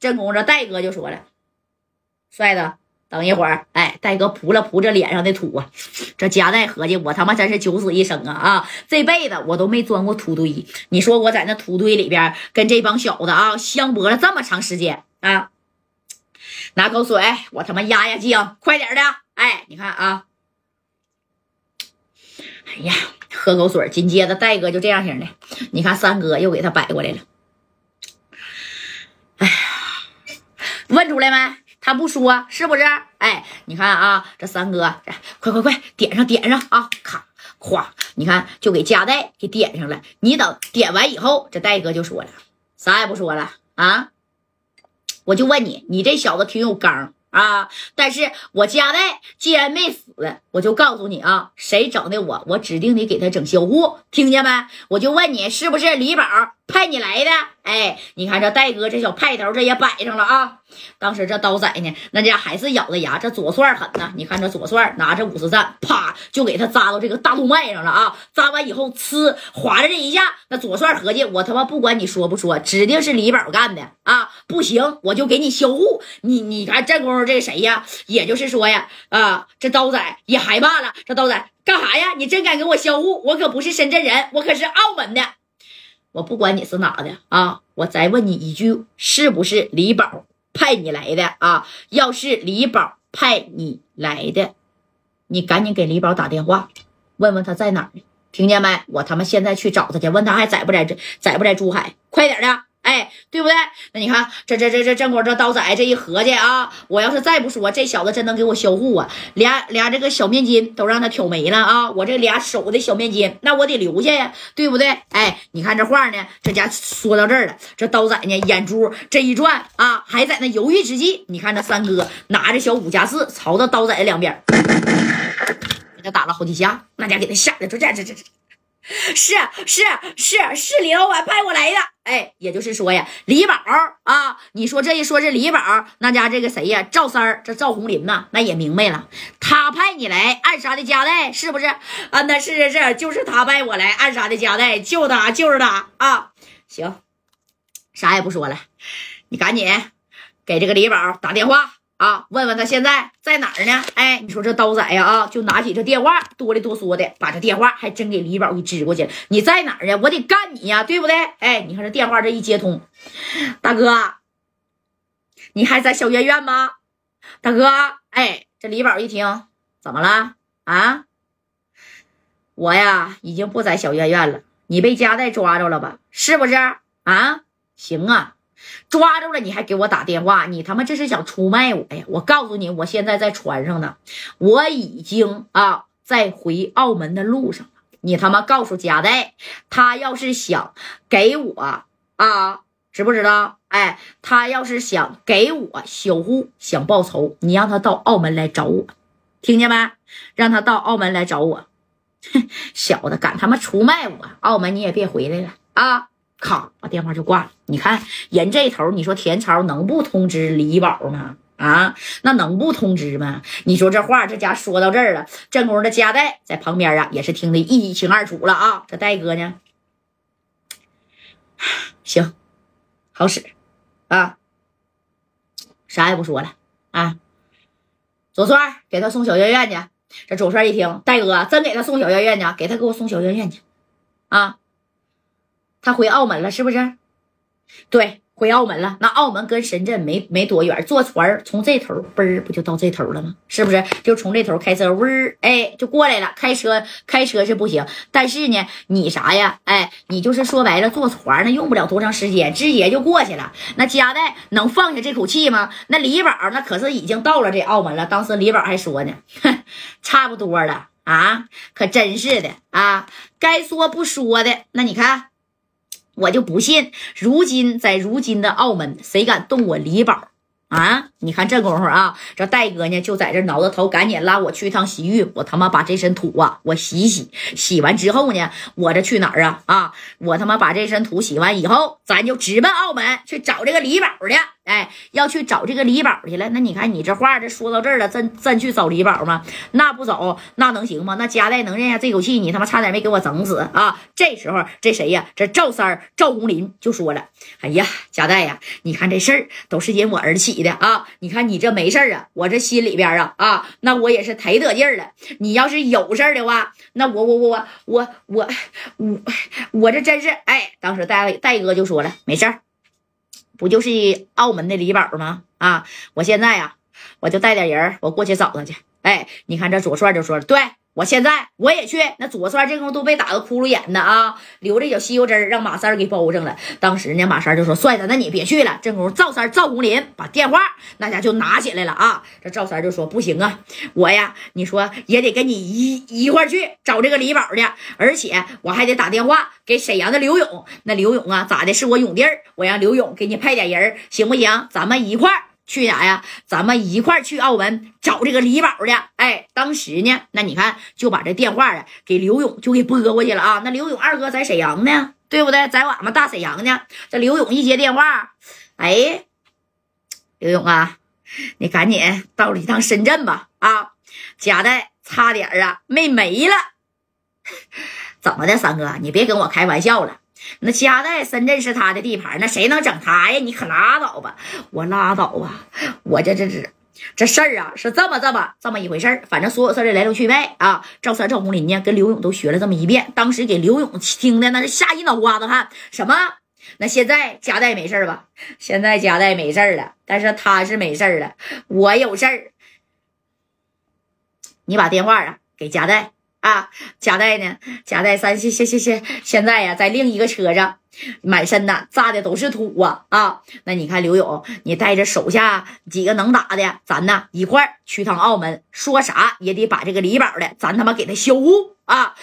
这功夫这戴哥就说了：“帅子，等一会儿。”哎，戴哥扑了扑这脸上的土啊，这夹带合计，我他妈真是九死一生啊啊！这辈子我都没钻过土堆，你说我在那土堆里边跟这帮小子啊相搏了这么长时间啊！拿口水，我他妈压压惊，快点的！哎，你看啊，哎呀，喝口水。紧接着戴哥就这样型的，你看三哥又给他摆过来了。哎呀，问出来没？他不说是不是？哎，你看啊，这三哥，快快快，点上点上啊！咔，咵，你看就给加代给点上了。你等点完以后，这戴哥就说了，啥也不说了啊。我就问你，你这小子挺有刚啊！但是我家代既然没死，我就告诉你啊，谁整的我，我指定得给他整销户，听见没？我就问你，是不是李宝派你来的？哎，你看这戴哥这小派头，这也摆上了啊！当时这刀仔呢，那家还是咬着牙，这左帅狠呐！你看这左帅拿着五十赞，啪就给他扎到这个大动脉上了啊！扎完以后，呲划了这一下，那左帅合计，我他妈不管你说不说，指定是李宝干的啊！不行，我就给你销户。你你看这功夫，这谁呀？也就是说呀，啊，这刀仔也害怕了。这刀仔干啥呀？你真敢给我销户？我可不是深圳人，我可是澳门的。我不管你是哪的啊！我再问你一句，是不是李宝派你来的啊？要是李宝派你来的，你赶紧给李宝打电话，问问他在哪儿？听见没？我他妈现在去找他去，问他还在不在这，在不在珠海？快点的！对不对？那你看，这这这这正光这刀仔这一合计啊，我要是再不说，这小子真能给我销户啊！俩俩这个小面筋都让他挑没了啊！我这俩手的小面筋，那我得留下呀，对不对？哎，你看这话呢，这家说到这儿了，这刀仔呢眼珠这一转啊，还在那犹豫之际，你看这三哥拿着小五加四朝着刀仔两边，给他打了好几下，那家给他吓得这这这这。是是是是李老板派我来的，哎，也就是说呀，李宝啊，你说这一说是李宝，那家这个谁呀，赵三儿，这赵红林呐，那也明白了，他派你来暗杀的加代，是不是？啊，那是是是，就是他派我来暗杀的加代，就他就是他啊，行，啥也不说了，你赶紧给这个李宝打电话。啊，问问他现在在哪儿呢？哎，你说这刀仔呀，啊，就拿起这电话，哆里哆嗦的把这电话还真给李宝给支过去了。你在哪儿呀？我得干你呀，对不对？哎，你看这电话这一接通，大哥，你还在小院院吗？大哥，哎，这李宝一听，怎么了？啊，我呀已经不在小院院了，你被家代抓着了吧？是不是？啊，行啊。抓住了你还给我打电话，你他妈这是想出卖我呀？我告诉你，我现在在船上呢，我已经啊在回澳门的路上了。你他妈告诉贾代，他要是想给我啊，知不知道？哎，他要是想给我销户，想报仇，你让他到澳门来找我，听见没？让他到澳门来找我。哼，小子敢他妈出卖我，澳门你也别回来了啊！咔，把电话就挂了。你看人这头，你说田超能不通知李宝吗？啊，那能不通知吗？你说这话，这家说到这儿了，正宫的家代在旁边啊，也是听得一清二楚了啊。这戴哥呢，行，好使啊，啥也不说了啊。左帅给他送小院院去。这左帅一听，戴哥真给他送小院院去，给他给我送小院院去啊。他回澳门了，是不是？对，回澳门了。那澳门跟深圳没没多远，坐船从这头嘣不就到这头了吗？是不是？就从这头开车，嗡儿，哎，就过来了。开车开车是不行，但是呢，你啥呀？哎，你就是说白了，坐船那用不了多长时间，直接就过去了。那加代能放下这口气吗？那李宝那可是已经到了这澳门了。当时李宝还说呢，差不多了啊，可真是的啊，该说不说的。那你看。我就不信，如今在如今的澳门，谁敢动我李宝啊？你看这功夫啊，这戴哥呢就在这挠着头，赶紧拉我去一趟洗浴，我他妈把这身土啊，我洗洗，洗完之后呢，我这去哪儿啊？啊，我他妈把这身土洗完以后，咱就直奔澳门去找这个李宝去。哎，要去找这个李宝去了。那你看你这话这说到这儿了，真真去找李宝吗？那不走，那能行吗？那夹带能咽下这口气？你他妈差点没给我整死啊！这时候这谁呀？这赵三儿赵红林就说了：“哎呀，夹带呀，你看这事儿都是因我而起的啊！你看你这没事儿啊，我这心里边啊啊，那我也是忒得劲儿了。你要是有事儿的话，那我我我我我我我我这真是哎，当时戴戴哥就说了，没事儿。”不就是澳门的李宝吗？啊，我现在呀，我就带点人，我过去找他去。哎，你看这左帅就说了，对我现在我也去。那左帅这功夫都被打个窟窿眼的啊，流着点吸油汁让马三给包上了。当时呢，马三就说：“帅子，那你别去了。”这功夫，赵三赵红林把电话那家就拿起来了啊。这赵三就说：“不行啊，我呀，你说也得跟你一一块去找这个李宝去，而且我还得打电话。”给沈阳的刘勇，那刘勇啊，咋的？是我勇弟儿，我让刘勇给你派点人，行不行？咱们一块儿去啥呀？咱们一块儿去澳门找这个李宝去。哎，当时呢，那你看就把这电话啊给刘勇就给拨过去了啊。那刘勇二哥在沈阳呢，对不对？在俺们大沈阳呢。这刘勇一接电话，哎，刘勇啊，你赶紧到了一趟深圳吧。啊，贾代差点啊没没了。怎么的，三哥，你别跟我开玩笑了。那家在深圳是他的地盘，那谁能整他呀？你可拉倒吧！我拉倒吧！我这这这这事儿啊，是这么这么这么一回事儿。反正所有事儿的来龙去脉啊，赵三赵红林呢，跟刘勇都学了这么一遍。当时给刘勇听的那是吓一脑瓜子汗。什么？那现在夹带没事儿吧？现在夹带没事儿了，但是他是没事儿了，我有事儿。你把电话啊给夹带。啊，贾带呢？贾带三现现现现现在呀，在另一个车上，满身呐炸的都是土啊啊！那你看刘勇，你带着手下几个能打的，咱呐一块儿去趟澳门，说啥也得把这个李宝的，咱他妈给他修啊！